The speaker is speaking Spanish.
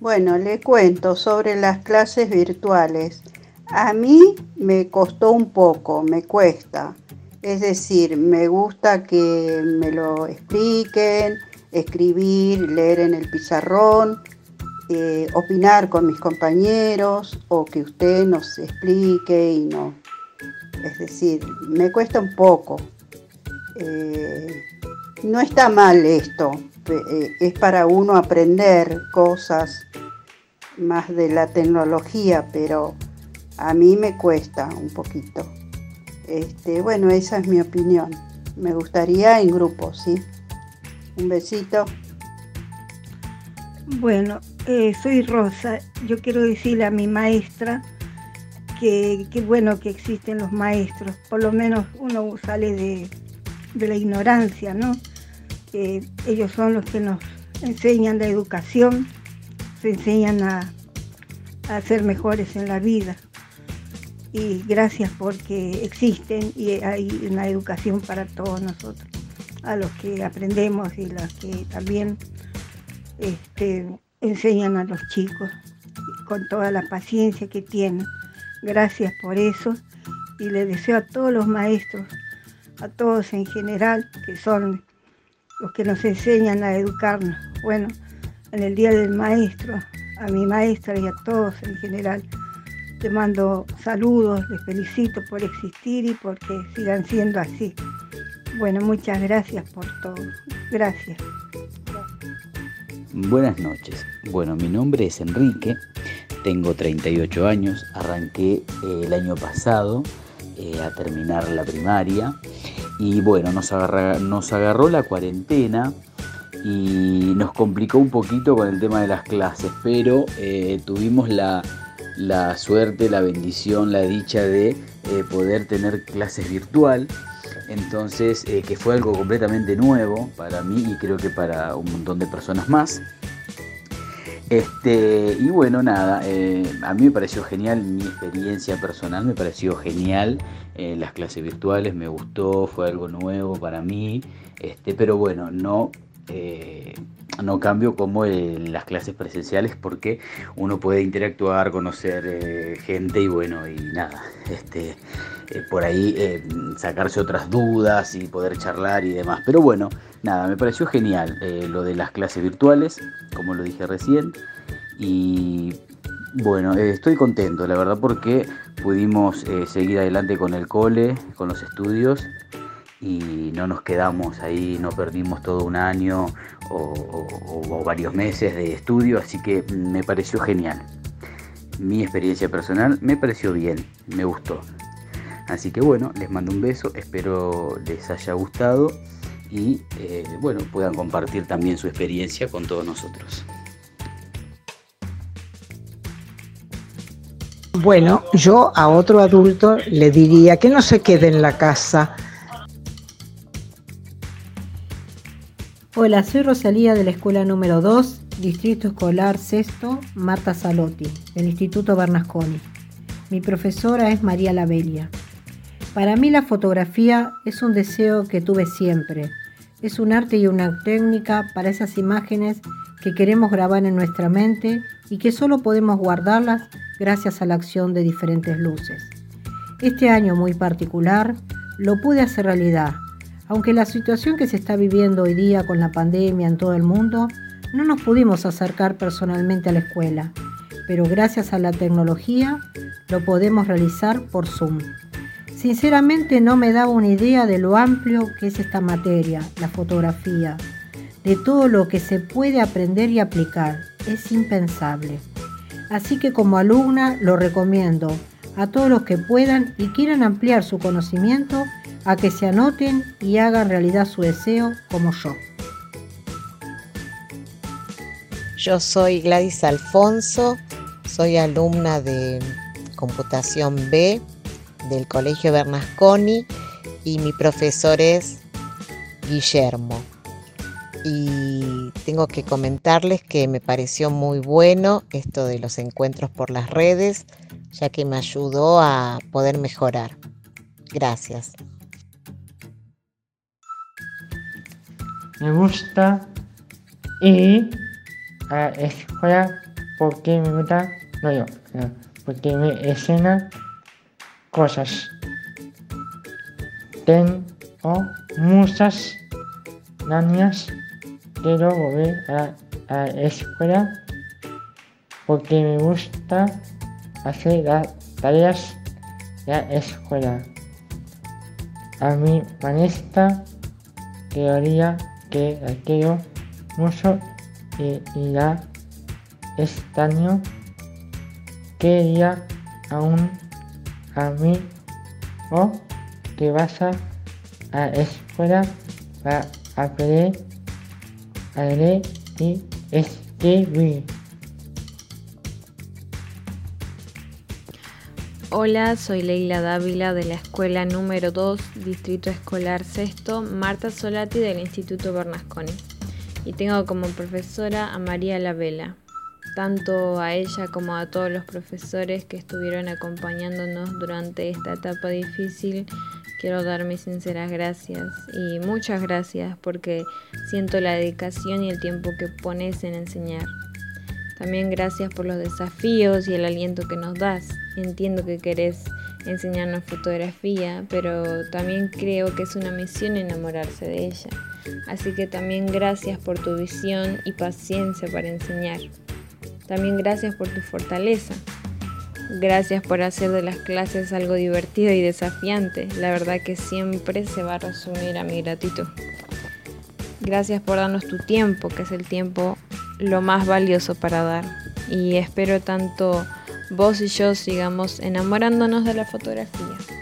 Bueno, le cuento sobre las clases virtuales. A mí me costó un poco, me cuesta. Es decir, me gusta que me lo expliquen, escribir, leer en el pizarrón, eh, opinar con mis compañeros o que usted nos explique y no. Es decir, me cuesta un poco. Eh, no está mal esto, es para uno aprender cosas más de la tecnología, pero a mí me cuesta un poquito. Este, bueno, esa es mi opinión. Me gustaría en grupo, ¿sí? Un besito. Bueno, eh, soy Rosa. Yo quiero decirle a mi maestra que, bueno que existen los maestros. Por lo menos uno sale de, la ignorancia, ¿no? Ellos son los que nos enseñan la educación, se enseñan a, a ser mejores en la vida. Y gracias porque existen y hay una educación para todos nosotros, a los que aprendemos y los que también este, enseñan a los chicos con toda la paciencia que tienen. Gracias por eso y le deseo a todos los maestros, a todos en general, que son los que nos enseñan a educarnos. Bueno, en el Día del Maestro, a mi maestra y a todos en general, te mando saludos, les felicito por existir y porque sigan siendo así. Bueno, muchas gracias por todo. Gracias. Buenas noches. Bueno, mi nombre es Enrique, tengo 38 años, arranqué eh, el año pasado eh, a terminar la primaria y bueno, nos, agarró la cuarentena y nos complicó un poquito con el tema de las clases, pero eh, tuvimos la, suerte, la bendición, la dicha de poder tener clases virtual entonces eh, que fue algo completamente nuevo para mí y creo que para un montón de personas más. Este, y bueno, nada, eh, a mí me pareció genial, mi experiencia personal me pareció genial, eh, las clases virtuales me gustó, fue algo nuevo para mí, este, pero bueno, no, no cambio como en las clases presenciales porque uno puede interactuar, conocer gente y bueno, y nada, este, eh, por ahí eh, sacarse otras dudas y poder charlar y demás. Pero bueno, nada, me pareció genial eh, lo de las clases virtuales, como lo dije recién. Y bueno, estoy contento, la verdad, porque pudimos seguir adelante con el cole, con los estudios y no nos quedamos ahí, no perdimos todo un año o, varios meses de estudio, así que me pareció genial. Mi experiencia personal me pareció bien, me gustó. Así que bueno, les mando un beso, espero les haya gustado y eh, bueno, puedan compartir también su experiencia con todos nosotros. Bueno, yo a otro adulto le diría que no se quede en la casa. Hola, soy Rosalía de la escuela número 2, Distrito Escolar Sexto, Marta Salotti, del Instituto Bernasconi. Mi profesora es María Labelia. Para mí la fotografía es un deseo que tuve siempre. Es un arte y una técnica para esas imágenes que queremos grabar en nuestra mente y que solo podemos guardarlas gracias a la acción de diferentes luces. Este año muy particular lo pude hacer realidad, aunque la situación que se está viviendo hoy día con la pandemia en todo el mundo, no nos pudimos acercar personalmente a la escuela, pero gracias a la tecnología lo podemos realizar por Zoom. Sinceramente no me daba una idea de lo amplio que es esta materia, la fotografía, de todo lo que se puede aprender y aplicar. Es impensable. Así que como alumna lo recomiendo a todos los que puedan y quieran ampliar su conocimiento a que se anoten y hagan realidad su deseo como yo. Yo soy Gladys Alfonso, soy alumna de Computación B del Colegio Bernasconi y mi profesor es Guillermo. Y tengo que comentarles que me pareció muy bueno esto de los encuentros por las redes, ya que me ayudó a poder mejorar. Gracias. Me gusta y a la escuela porque me gusta, no yo, porque me escena cosas. Tengo muchas ganas, quiero volver a, a la escuela porque me gusta hacer las tareas de la escuela. A mi maestra teoría que quiero mucho y, la extraño quería a mí o que vas a la escuela para aprender a leer y escribir. Hola, soy Leila Dávila de la escuela número 2, Distrito Escolar Sexto, Marta Solati del Instituto Bernasconi. Y tengo como profesora a María La Vela. Tanto a ella como a todos los profesores que estuvieron acompañándonos durante esta etapa difícil, quiero dar mis sinceras gracias y muchas gracias porque siento la dedicación y el tiempo que pones en enseñar. También gracias por los desafíos y el aliento que nos das. Entiendo que querés enseñarnos fotografía, pero también creo que es una misión enamorarse de ella. Así que también gracias por tu visión y paciencia para enseñar. También gracias por tu fortaleza. Gracias por hacer de las clases algo divertido y desafiante. La verdad que siempre se va a resumir a mi gratitud. Gracias por darnos tu tiempo, que es el tiempo lo más valioso para dar. Y espero tanto vos y yo sigamos enamorándonos de la fotografía.